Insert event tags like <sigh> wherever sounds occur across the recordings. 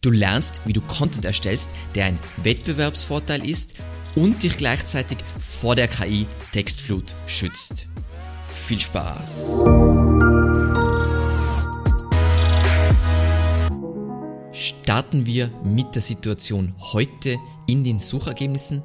Du lernst, wie du Content erstellst, der ein Wettbewerbsvorteil ist und dich gleichzeitig vor der KI Textflut schützt. Viel Spaß! Starten wir mit der Situation heute in den Suchergebnissen.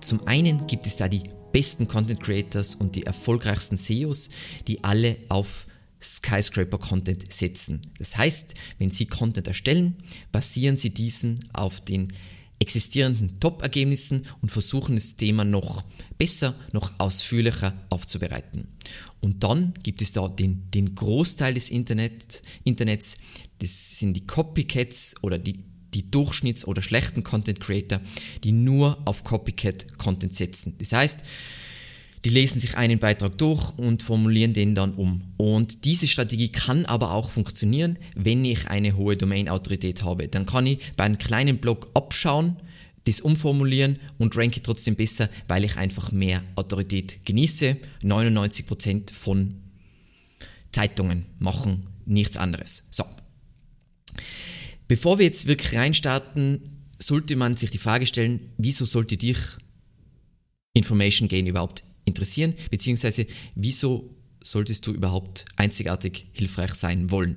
Zum einen gibt es da die besten Content Creators und die erfolgreichsten SEOs, die alle auf Skyscraper-Content setzen. Das heißt, wenn Sie Content erstellen, basieren Sie diesen auf den existierenden Top-Ergebnissen und versuchen das Thema noch besser, noch ausführlicher aufzubereiten. Und dann gibt es da den, den Großteil des Internet, Internets, das sind die Copycats oder die, die Durchschnitts- oder schlechten Content Creator, die nur auf Copycat-Content setzen. Das heißt, die lesen sich einen Beitrag durch und formulieren den dann um. Und diese Strategie kann aber auch funktionieren, wenn ich eine hohe Domain-Autorität habe. Dann kann ich bei einem kleinen Blog abschauen, das umformulieren und ranke trotzdem besser, weil ich einfach mehr Autorität genieße. 99% von Zeitungen machen nichts anderes. So. Bevor wir jetzt wirklich reinstarten, sollte man sich die Frage stellen, wieso sollte dich Information Gain überhaupt interessieren, beziehungsweise wieso solltest du überhaupt einzigartig hilfreich sein wollen?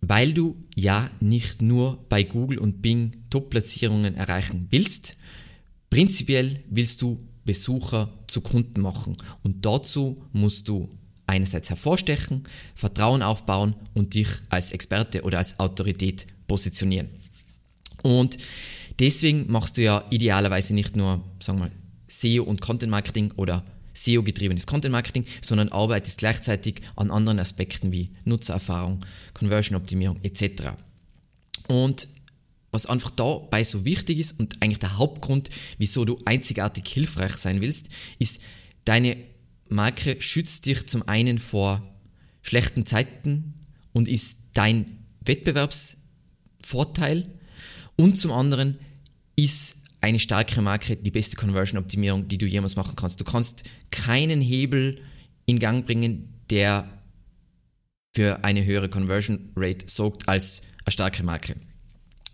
Weil du ja nicht nur bei Google und Bing Top-Platzierungen erreichen willst, prinzipiell willst du Besucher zu Kunden machen und dazu musst du einerseits hervorstechen, Vertrauen aufbauen und dich als Experte oder als Autorität positionieren. Und deswegen machst du ja idealerweise nicht nur, sagen wir mal, SEO und Content Marketing oder SEO-getriebenes Content Marketing, sondern arbeitest gleichzeitig an anderen Aspekten wie Nutzererfahrung, Conversion-Optimierung etc. Und was einfach dabei so wichtig ist und eigentlich der Hauptgrund, wieso du einzigartig hilfreich sein willst, ist, deine Marke schützt dich zum einen vor schlechten Zeiten und ist dein Wettbewerbsvorteil und zum anderen ist eine starke Marke die beste Conversion-Optimierung, die du jemals machen kannst. Du kannst keinen Hebel in Gang bringen, der für eine höhere Conversion Rate sorgt als eine starke Marke.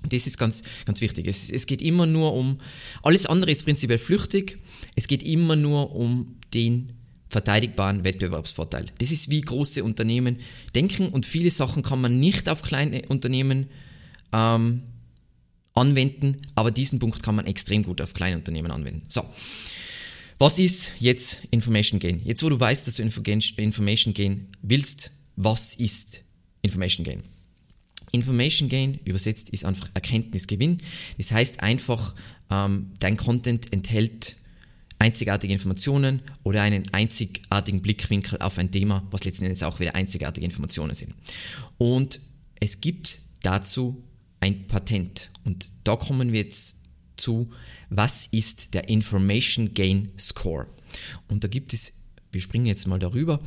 Das ist ganz, ganz wichtig. Es, es geht immer nur um, alles andere ist prinzipiell flüchtig. Es geht immer nur um den verteidigbaren Wettbewerbsvorteil. Das ist wie große Unternehmen denken und viele Sachen kann man nicht auf kleine Unternehmen ähm, anwenden, aber diesen Punkt kann man extrem gut auf kleine Unternehmen anwenden. So. Was ist jetzt Information Gain? Jetzt, wo du weißt, dass du Information Gain willst, was ist Information Gain? Information Gain, übersetzt, ist einfach Erkenntnisgewinn. Das heißt einfach, ähm, dein Content enthält einzigartige Informationen oder einen einzigartigen Blickwinkel auf ein Thema, was letzten Endes auch wieder einzigartige Informationen sind. Und es gibt dazu ein Patent. Und da kommen wir jetzt zu, was ist der Information Gain Score? Und da gibt es, wir springen jetzt mal darüber,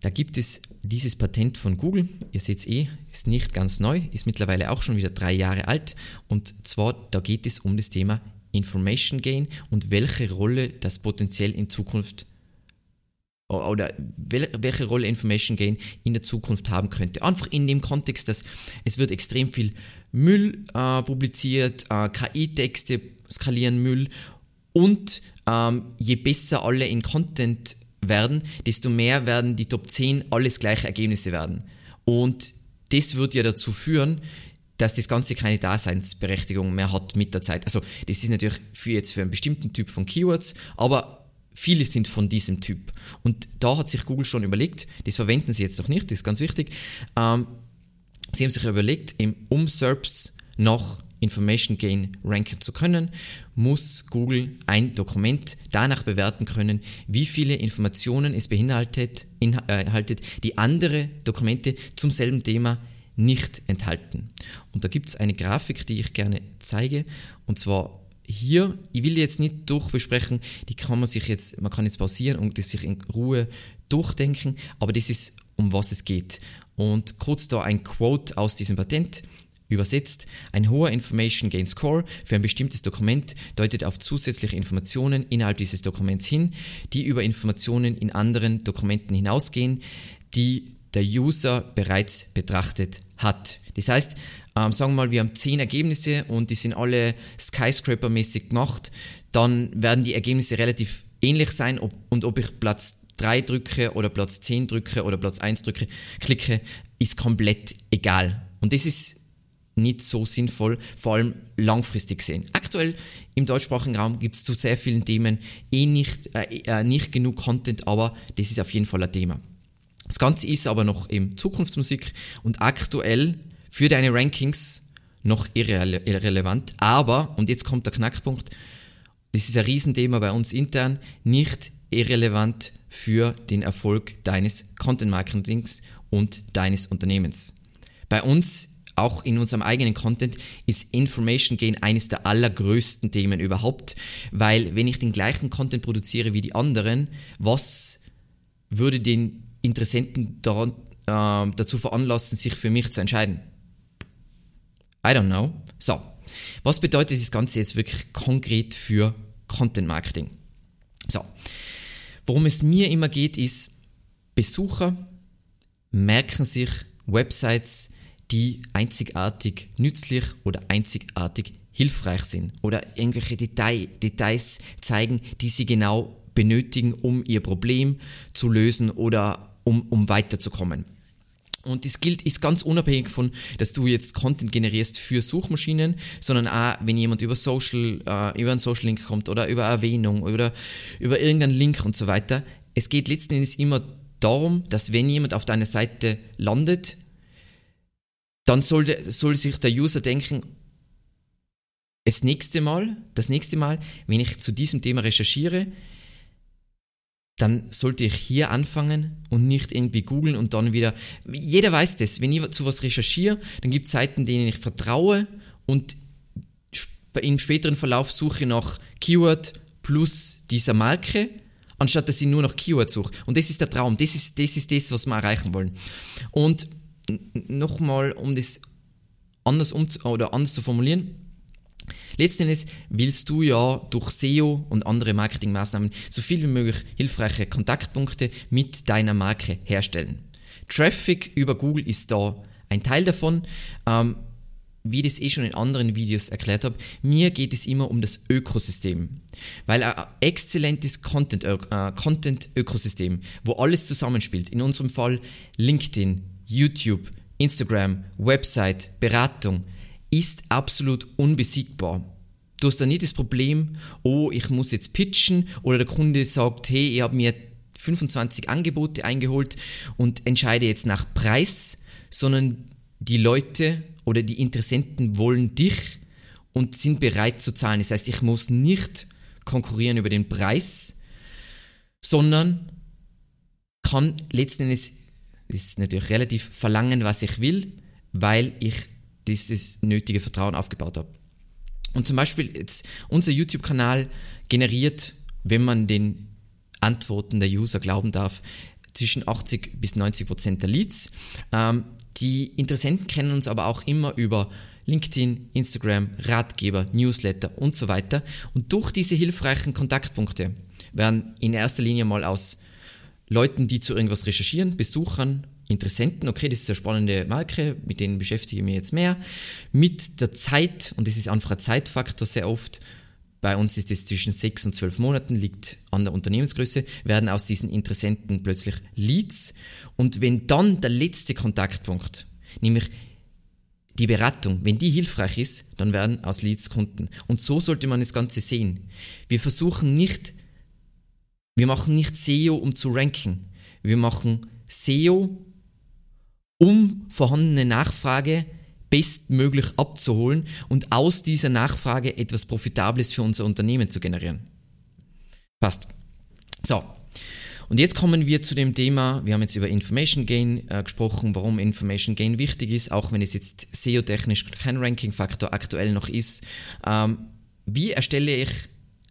da gibt es dieses Patent von Google, ihr seht es eh, ist nicht ganz neu, ist mittlerweile auch schon wieder drei Jahre alt. Und zwar, da geht es um das Thema Information Gain und welche Rolle das potenziell in Zukunft oder welche Rolle Information Gain in der Zukunft haben könnte. Einfach in dem Kontext, dass es wird extrem viel Müll äh, publiziert, äh, KI-Texte skalieren Müll und ähm, je besser alle in Content werden, desto mehr werden die Top 10 alles gleiche Ergebnisse werden. Und das wird ja dazu führen, dass das Ganze keine Daseinsberechtigung mehr hat mit der Zeit. Also das ist natürlich für jetzt für einen bestimmten Typ von Keywords, aber Viele sind von diesem Typ. Und da hat sich Google schon überlegt, das verwenden sie jetzt noch nicht, das ist ganz wichtig. Ähm, sie haben sich überlegt, um SERPs nach Information Gain ranken zu können, muss Google ein Dokument danach bewerten können, wie viele Informationen es beinhaltet, inhaltet, die andere Dokumente zum selben Thema nicht enthalten. Und da gibt es eine Grafik, die ich gerne zeige, und zwar hier, ich will jetzt nicht durchbesprechen, die kann man sich jetzt, man kann jetzt pausieren und das sich in Ruhe durchdenken, aber das ist, um was es geht. Und kurz da ein Quote aus diesem Patent. Übersetzt, ein hoher Information Gain Score für ein bestimmtes Dokument deutet auf zusätzliche Informationen innerhalb dieses Dokuments hin, die über Informationen in anderen Dokumenten hinausgehen, die der User bereits betrachtet hat. Das heißt, ähm, sagen wir mal, wir haben 10 Ergebnisse und die sind alle Skyscraper-mäßig gemacht, dann werden die Ergebnisse relativ ähnlich sein ob, und ob ich Platz 3 drücke oder Platz 10 drücke oder Platz 1 drücke, klicke, ist komplett egal. Und das ist nicht so sinnvoll, vor allem langfristig gesehen. Aktuell im deutschsprachigen Raum gibt es zu sehr vielen Themen eh nicht, äh, äh, nicht genug Content, aber das ist auf jeden Fall ein Thema. Das Ganze ist aber noch im Zukunftsmusik und aktuell für deine Rankings noch irre irrelevant. Aber, und jetzt kommt der Knackpunkt, das ist ein Riesenthema bei uns intern, nicht irrelevant für den Erfolg deines Content Marketings und deines Unternehmens. Bei uns auch in unserem eigenen Content ist Information Gain eines der allergrößten Themen überhaupt, weil wenn ich den gleichen Content produziere wie die anderen, was würde den Interessenten daran, äh, dazu veranlassen, sich für mich zu entscheiden? I don't know. So, was bedeutet das Ganze jetzt wirklich konkret für Content Marketing? So, worum es mir immer geht, ist, Besucher merken sich Websites, die einzigartig nützlich oder einzigartig hilfreich sind oder irgendwelche Detail, Details zeigen, die sie genau benötigen, um ihr Problem zu lösen oder um, um weiterzukommen. Und das gilt, ist ganz unabhängig von, dass du jetzt Content generierst für Suchmaschinen, sondern auch, wenn jemand über Social, äh, über einen Social Link kommt oder über Erwähnung oder über irgendeinen Link und so weiter. Es geht letzten Endes immer darum, dass wenn jemand auf deiner Seite landet, dann soll, soll sich der User denken, das nächste Mal, das nächste Mal, wenn ich zu diesem Thema recherchiere, dann sollte ich hier anfangen und nicht irgendwie googeln und dann wieder. Jeder weiß das. Wenn ich zu was recherchiere, dann gibt es Seiten, denen ich vertraue und im späteren Verlauf suche nach Keyword plus dieser Marke, anstatt dass ich nur nach Keyword suche. Und das ist der Traum. Das ist das, ist das was wir erreichen wollen. Und nochmal, um das anders, um, oder anders zu formulieren, Letzten Endes willst du ja durch SEO und andere Marketingmaßnahmen so viel wie möglich hilfreiche Kontaktpunkte mit deiner Marke herstellen. Traffic über Google ist da ein Teil davon. Ähm, wie ich das eh schon in anderen Videos erklärt habe, mir geht es immer um das Ökosystem. Weil ein exzellentes äh, Content-Ökosystem, wo alles zusammenspielt, in unserem Fall LinkedIn, YouTube, Instagram, Website, Beratung, ist absolut unbesiegbar. Du hast da nicht das Problem, oh, ich muss jetzt pitchen oder der Kunde sagt, hey, ich habe mir 25 Angebote eingeholt und entscheide jetzt nach Preis, sondern die Leute oder die Interessenten wollen dich und sind bereit zu zahlen. Das heißt, ich muss nicht konkurrieren über den Preis, sondern kann letzten Endes, das ist natürlich relativ, verlangen, was ich will, weil ich dieses nötige Vertrauen aufgebaut habe. Und zum Beispiel jetzt unser YouTube-Kanal generiert, wenn man den Antworten der User glauben darf, zwischen 80 bis 90 Prozent der Leads. Ähm, die Interessenten kennen uns aber auch immer über LinkedIn, Instagram, Ratgeber, Newsletter und so weiter. Und durch diese hilfreichen Kontaktpunkte werden in erster Linie mal aus Leuten, die zu irgendwas recherchieren, Besuchern, Interessenten, okay, das ist eine spannende Marke, mit denen beschäftige ich mich jetzt mehr. Mit der Zeit, und das ist einfach ein Zeitfaktor sehr oft, bei uns ist es zwischen sechs und zwölf Monaten, liegt an der Unternehmensgröße, werden aus diesen Interessenten plötzlich Leads. Und wenn dann der letzte Kontaktpunkt, nämlich die Beratung, wenn die hilfreich ist, dann werden aus Leads Kunden. Und so sollte man das Ganze sehen. Wir versuchen nicht, wir machen nicht SEO, um zu ranken. Wir machen SEO, um vorhandene Nachfrage bestmöglich abzuholen und aus dieser Nachfrage etwas Profitables für unser Unternehmen zu generieren. Passt. So. Und jetzt kommen wir zu dem Thema, wir haben jetzt über Information Gain äh, gesprochen, warum Information Gain wichtig ist, auch wenn es jetzt SEO-technisch kein Ranking-Faktor aktuell noch ist. Ähm, wie erstelle ich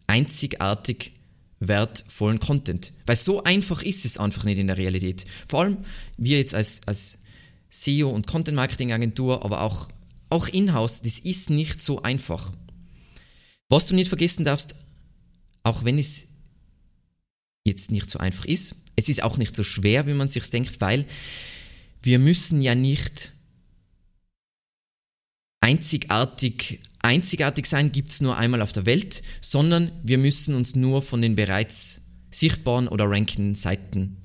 einzigartig wertvollen Content? Weil so einfach ist es einfach nicht in der Realität. Vor allem wir jetzt als, als SEO und Content Marketing Agentur, aber auch, auch in-house, das ist nicht so einfach. Was du nicht vergessen darfst, auch wenn es jetzt nicht so einfach ist, es ist auch nicht so schwer, wie man sich denkt, weil wir müssen ja nicht einzigartig, einzigartig sein gibt es nur einmal auf der Welt, sondern wir müssen uns nur von den bereits sichtbaren oder rankenden Seiten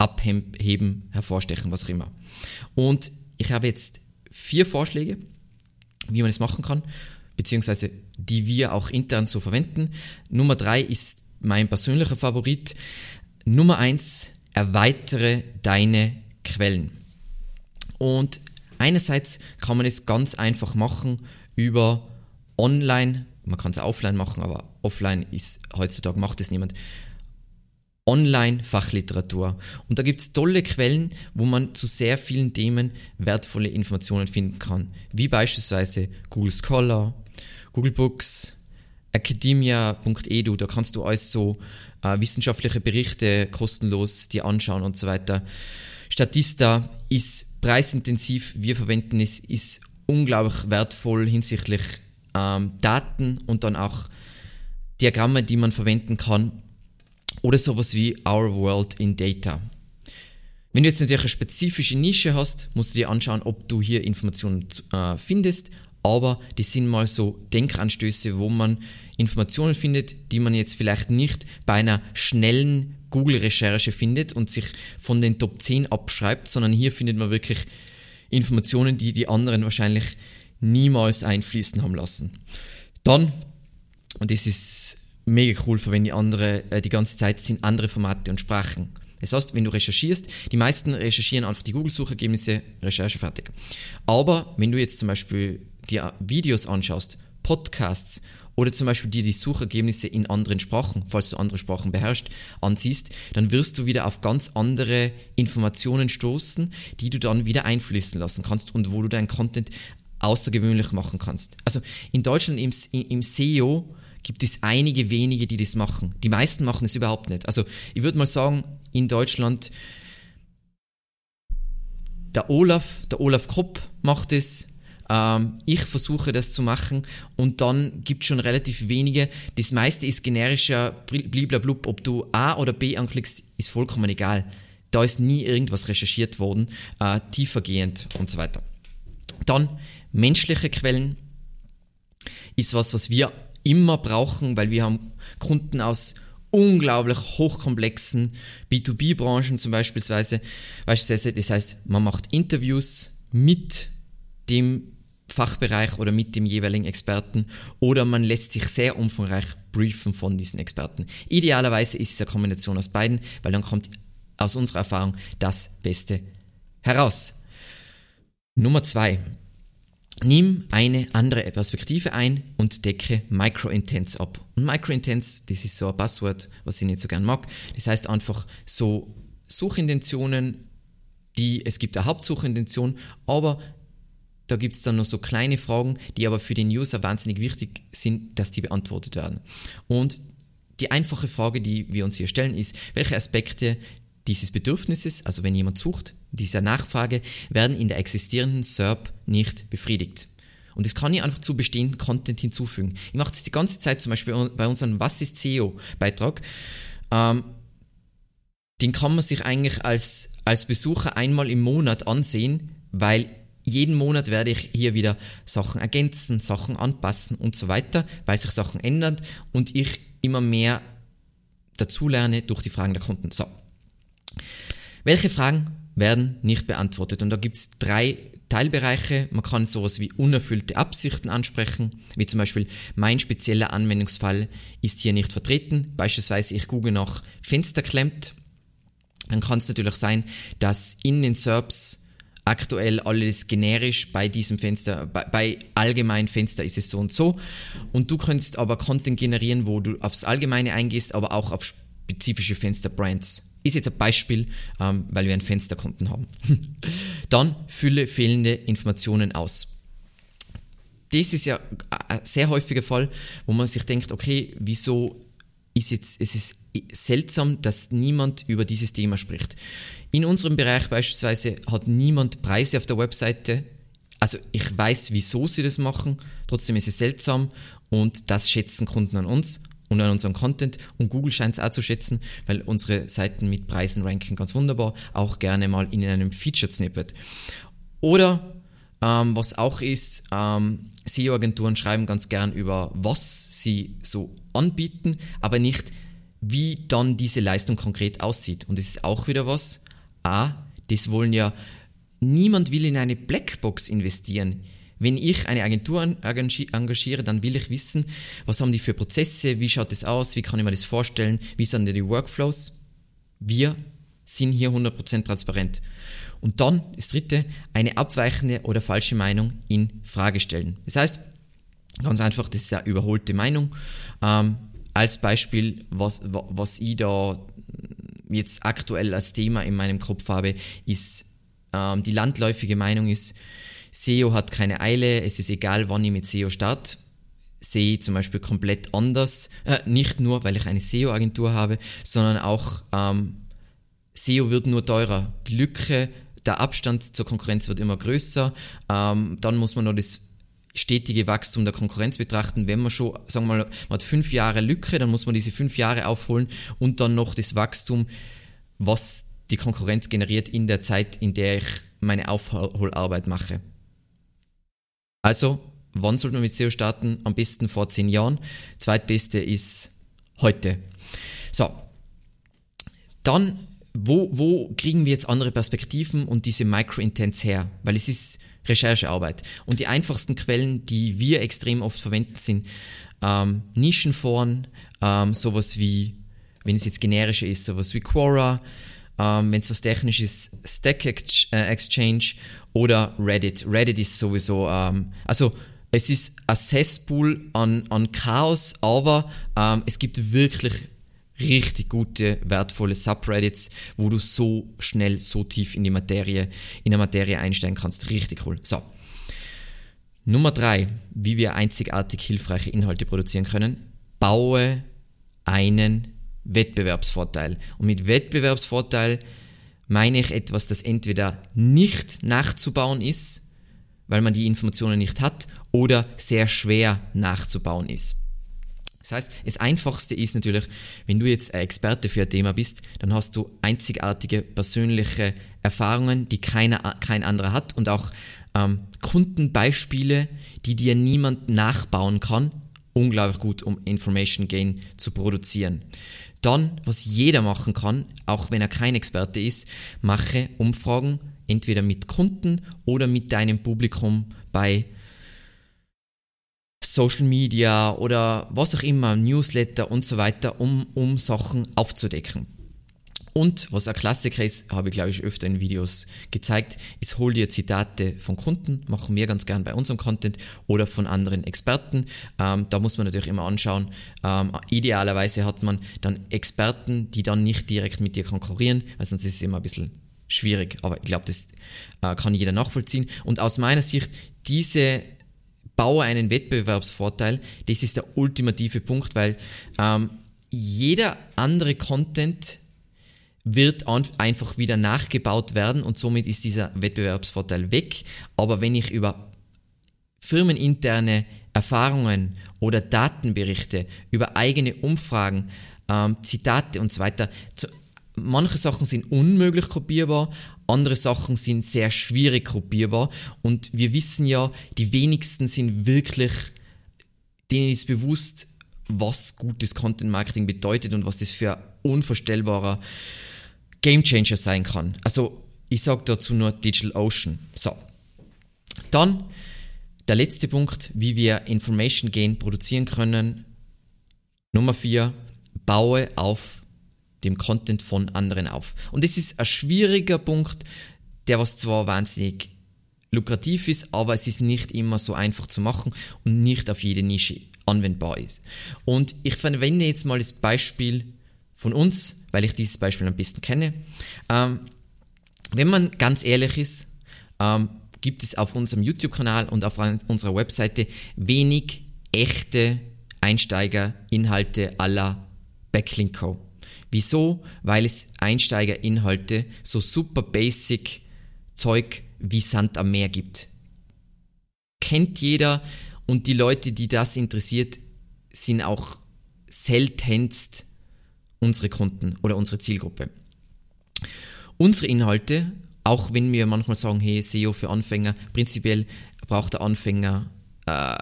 abheben, hervorstechen, was auch immer. Und ich habe jetzt vier Vorschläge, wie man es machen kann, beziehungsweise die wir auch intern so verwenden. Nummer drei ist mein persönlicher Favorit. Nummer eins, erweitere deine Quellen. Und einerseits kann man es ganz einfach machen über online, man kann es offline machen, aber offline ist heutzutage macht es niemand. Online-Fachliteratur. Und da gibt es tolle Quellen, wo man zu sehr vielen Themen wertvolle Informationen finden kann. Wie beispielsweise Google Scholar, Google Books, academia.edu, da kannst du alles so äh, wissenschaftliche Berichte kostenlos dir anschauen und so weiter. Statista ist preisintensiv, wir verwenden es, ist unglaublich wertvoll hinsichtlich ähm, Daten und dann auch Diagramme, die man verwenden kann oder sowas wie Our World in Data. Wenn du jetzt natürlich eine spezifische Nische hast, musst du dir anschauen, ob du hier Informationen äh, findest, aber die sind mal so Denkanstöße, wo man Informationen findet, die man jetzt vielleicht nicht bei einer schnellen Google-Recherche findet und sich von den Top 10 abschreibt, sondern hier findet man wirklich Informationen, die die anderen wahrscheinlich niemals einfließen haben lassen. Dann, und das ist mega cool, verwende ich andere äh, die ganze Zeit, sind andere Formate und Sprachen. Das heißt, wenn du recherchierst, die meisten recherchieren einfach die Google-Suchergebnisse, Recherche fertig. Aber wenn du jetzt zum Beispiel dir Videos anschaust, Podcasts oder zum Beispiel dir die Suchergebnisse in anderen Sprachen, falls du andere Sprachen beherrschst, ansiehst, dann wirst du wieder auf ganz andere Informationen stoßen, die du dann wieder einfließen lassen kannst und wo du deinen Content außergewöhnlich machen kannst. Also in Deutschland im, im SEO gibt es einige wenige, die das machen. Die meisten machen es überhaupt nicht. Also ich würde mal sagen, in Deutschland der Olaf, der Olaf Kopp macht es, ähm, ich versuche das zu machen und dann gibt es schon relativ wenige. Das meiste ist generischer bliblablub. Ob du A oder B anklickst, ist vollkommen egal. Da ist nie irgendwas recherchiert worden, äh, tiefergehend und so weiter. Dann menschliche Quellen ist was, was wir immer brauchen, weil wir haben Kunden aus unglaublich hochkomplexen B2B-Branchen zum Beispiel. Beispielsweise, das heißt, man macht Interviews mit dem Fachbereich oder mit dem jeweiligen Experten oder man lässt sich sehr umfangreich briefen von diesen Experten. Idealerweise ist es eine Kombination aus beiden, weil dann kommt aus unserer Erfahrung das Beste heraus. Nummer zwei. Nimm eine andere Perspektive ein und decke Microintents ab. Und Microintents, das ist so ein Passwort, was ich nicht so gern mag. Das heißt einfach so Suchintentionen, die, es gibt eine Hauptsuchintention, aber da gibt es dann noch so kleine Fragen, die aber für den User wahnsinnig wichtig sind, dass die beantwortet werden. Und die einfache Frage, die wir uns hier stellen, ist, welche Aspekte dieses Bedürfnisses, also wenn jemand sucht, dieser Nachfrage, werden in der existierenden SERP nicht befriedigt. Und das kann ich einfach zu bestehenden Content hinzufügen. Ich mache das die ganze Zeit, zum Beispiel bei unserem Was ist SEO-Beitrag. Ähm, den kann man sich eigentlich als, als Besucher einmal im Monat ansehen, weil jeden Monat werde ich hier wieder Sachen ergänzen, Sachen anpassen und so weiter, weil sich Sachen ändern und ich immer mehr dazulerne durch die Fragen der Kunden. So. Welche Fragen werden nicht beantwortet? Und da gibt es drei Teilbereiche. Man kann sowas wie unerfüllte Absichten ansprechen, wie zum Beispiel mein spezieller Anwendungsfall ist hier nicht vertreten. Beispielsweise ich google nach Fenster klemmt. Dann kann es natürlich sein, dass in den SERPs aktuell alles generisch bei diesem Fenster, bei, bei allgemein Fenster ist es so und so. Und du könntest aber Content generieren, wo du aufs Allgemeine eingehst, aber auch auf spezifische Fensterbrands. Ist jetzt ein Beispiel, ähm, weil wir einen Fensterkunden haben. <laughs> Dann fülle fehlende Informationen aus. Das ist ja ein sehr häufiger Fall, wo man sich denkt, okay, wieso ist jetzt, es ist seltsam, dass niemand über dieses Thema spricht. In unserem Bereich beispielsweise hat niemand Preise auf der Webseite. Also ich weiß, wieso sie das machen, trotzdem ist es seltsam und das schätzen Kunden an uns und an unserem Content und Google scheint es auch zu schätzen, weil unsere Seiten mit Preisen ranken ganz wunderbar, auch gerne mal in einem Featured Snippet. Oder ähm, was auch ist, ähm, SEO-Agenturen schreiben ganz gern über, was sie so anbieten, aber nicht, wie dann diese Leistung konkret aussieht. Und das ist auch wieder was. A, das wollen ja, niemand will in eine Blackbox investieren. Wenn ich eine Agentur engagiere, dann will ich wissen, was haben die für Prozesse, wie schaut das aus, wie kann ich mir das vorstellen, wie sind die Workflows. Wir sind hier 100% transparent. Und dann, das dritte, eine abweichende oder falsche Meinung in Frage stellen. Das heißt, ganz einfach, das ist eine überholte Meinung. Ähm, als Beispiel, was, was ich da jetzt aktuell als Thema in meinem Kopf habe, ist ähm, die landläufige Meinung ist, SEO hat keine Eile, es ist egal, wann ich mit SEO starte. Sehe ich zum Beispiel komplett anders, äh, nicht nur, weil ich eine SEO-Agentur habe, sondern auch ähm, SEO wird nur teurer. Die Lücke, der Abstand zur Konkurrenz wird immer größer. Ähm, dann muss man noch das stetige Wachstum der Konkurrenz betrachten. Wenn man schon, sagen wir mal, man hat fünf Jahre Lücke, dann muss man diese fünf Jahre aufholen und dann noch das Wachstum, was die Konkurrenz generiert in der Zeit, in der ich meine Aufholarbeit mache. Also, wann sollte man mit SEO starten? Am besten vor zehn Jahren. Zweitbeste ist heute. So, dann wo, wo kriegen wir jetzt andere Perspektiven und diese Micro-Intents her? Weil es ist Recherchearbeit. Und die einfachsten Quellen, die wir extrem oft verwenden, sind ähm, Nischenforen, ähm, sowas wie, wenn es jetzt generischer ist, sowas wie Quora, ähm, wenn es was technisch ist, Stack äh, Exchange oder Reddit. Reddit ist sowieso, ähm, also es ist ein Cesspool an, an Chaos, aber ähm, es gibt wirklich richtig gute, wertvolle Subreddits, wo du so schnell, so tief in die Materie, in der Materie einsteigen kannst. Richtig cool. So. Nummer drei, wie wir einzigartig hilfreiche Inhalte produzieren können. Baue einen Wettbewerbsvorteil. Und mit Wettbewerbsvorteil meine ich etwas, das entweder nicht nachzubauen ist, weil man die Informationen nicht hat, oder sehr schwer nachzubauen ist. Das heißt, das Einfachste ist natürlich, wenn du jetzt ein Experte für ein Thema bist, dann hast du einzigartige persönliche Erfahrungen, die keiner, kein anderer hat und auch ähm, Kundenbeispiele, die dir niemand nachbauen kann. Unglaublich gut, um Information Gain zu produzieren. Dann, was jeder machen kann, auch wenn er kein Experte ist, mache Umfragen entweder mit Kunden oder mit deinem Publikum bei Social Media oder was auch immer, Newsletter und so weiter, um, um Sachen aufzudecken. Und was ein Klassiker ist, habe ich glaube ich öfter in Videos gezeigt, ist hol dir Zitate von Kunden, machen wir ganz gern bei unserem Content oder von anderen Experten. Ähm, da muss man natürlich immer anschauen. Ähm, idealerweise hat man dann Experten, die dann nicht direkt mit dir konkurrieren, weil sonst ist es immer ein bisschen schwierig. Aber ich glaube, das äh, kann jeder nachvollziehen. Und aus meiner Sicht, diese baue einen Wettbewerbsvorteil. Das ist der ultimative Punkt, weil ähm, jeder andere Content wird einfach wieder nachgebaut werden und somit ist dieser Wettbewerbsvorteil weg. Aber wenn ich über firmeninterne Erfahrungen oder Datenberichte, über eigene Umfragen, ähm, Zitate und so weiter, zu, manche Sachen sind unmöglich kopierbar, andere Sachen sind sehr schwierig kopierbar und wir wissen ja, die wenigsten sind wirklich, denen ist bewusst, was gutes Content Marketing bedeutet und was das für unvorstellbarer Gamechanger sein kann. Also ich sage dazu nur Digital Ocean. So. Dann der letzte Punkt, wie wir Information Gain produzieren können. Nummer 4, baue auf dem Content von anderen auf. Und das ist ein schwieriger Punkt, der was zwar wahnsinnig lukrativ ist, aber es ist nicht immer so einfach zu machen und nicht auf jede Nische anwendbar ist. Und ich verwende jetzt mal das Beispiel von uns, weil ich dieses Beispiel am besten kenne. Ähm, wenn man ganz ehrlich ist, ähm, gibt es auf unserem YouTube-Kanal und auf unserer Webseite wenig echte Einsteigerinhalte aller Backlink Co. Wieso? Weil es Einsteigerinhalte, so super basic Zeug wie Sand am Meer gibt. Kennt jeder und die Leute, die das interessiert, sind auch seltenst unsere Kunden oder unsere Zielgruppe. Unsere Inhalte auch wenn wir manchmal sagen, hey, SEO für Anfänger, prinzipiell braucht der Anfänger äh,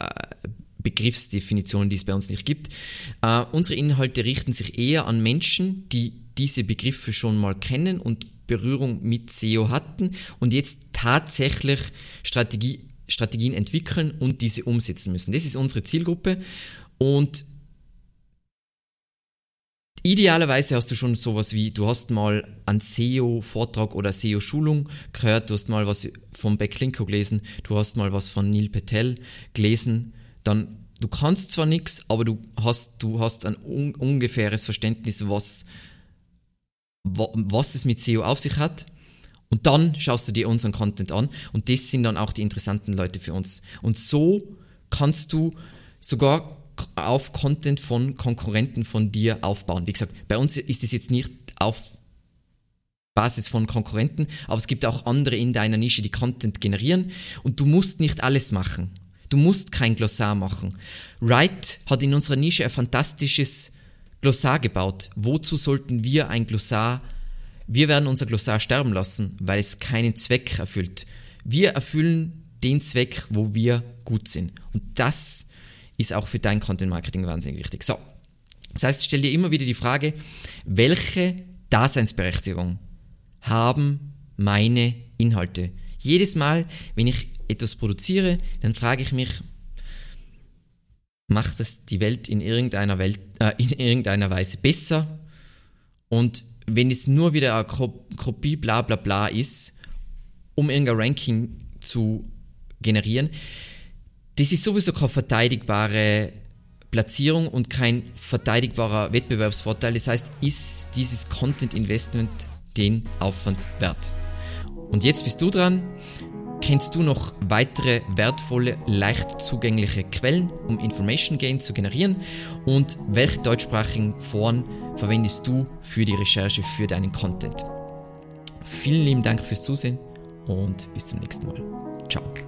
Begriffsdefinitionen, die es bei uns nicht gibt. Äh, unsere Inhalte richten sich eher an Menschen, die diese Begriffe schon mal kennen und Berührung mit SEO hatten und jetzt tatsächlich Strategie, Strategien entwickeln und diese umsetzen müssen. Das ist unsere Zielgruppe und Idealerweise hast du schon sowas wie, du hast mal einen SEO-Vortrag oder SEO-Schulung gehört, du hast mal was von Backlinko gelesen, du hast mal was von Neil Patel gelesen, dann du kannst zwar nichts, aber du hast, du hast ein un ungefähres Verständnis, was, was es mit SEO auf sich hat. Und dann schaust du dir unseren Content an und das sind dann auch die interessanten Leute für uns. Und so kannst du sogar auf Content von Konkurrenten von dir aufbauen. Wie gesagt, bei uns ist es jetzt nicht auf Basis von Konkurrenten, aber es gibt auch andere in deiner Nische, die Content generieren und du musst nicht alles machen. Du musst kein Glossar machen. Wright hat in unserer Nische ein fantastisches Glossar gebaut. Wozu sollten wir ein Glossar? Wir werden unser Glossar sterben lassen, weil es keinen Zweck erfüllt. Wir erfüllen den Zweck, wo wir gut sind. Und das ist auch für dein Content Marketing wahnsinnig wichtig. So. Das heißt, stell dir immer wieder die Frage, welche Daseinsberechtigung haben meine Inhalte? Jedes Mal, wenn ich etwas produziere, dann frage ich mich, macht das die Welt in irgendeiner, Welt, äh, in irgendeiner Weise besser? Und wenn es nur wieder eine Kopie bla bla bla ist, um irgendein Ranking zu generieren, das ist sowieso keine verteidigbare Platzierung und kein verteidigbarer Wettbewerbsvorteil. Das heißt, ist dieses Content Investment den Aufwand wert? Und jetzt bist du dran. Kennst du noch weitere wertvolle, leicht zugängliche Quellen, um Information Gain zu generieren? Und welche deutschsprachigen Foren verwendest du für die Recherche für deinen Content? Vielen lieben Dank fürs Zusehen und bis zum nächsten Mal. Ciao.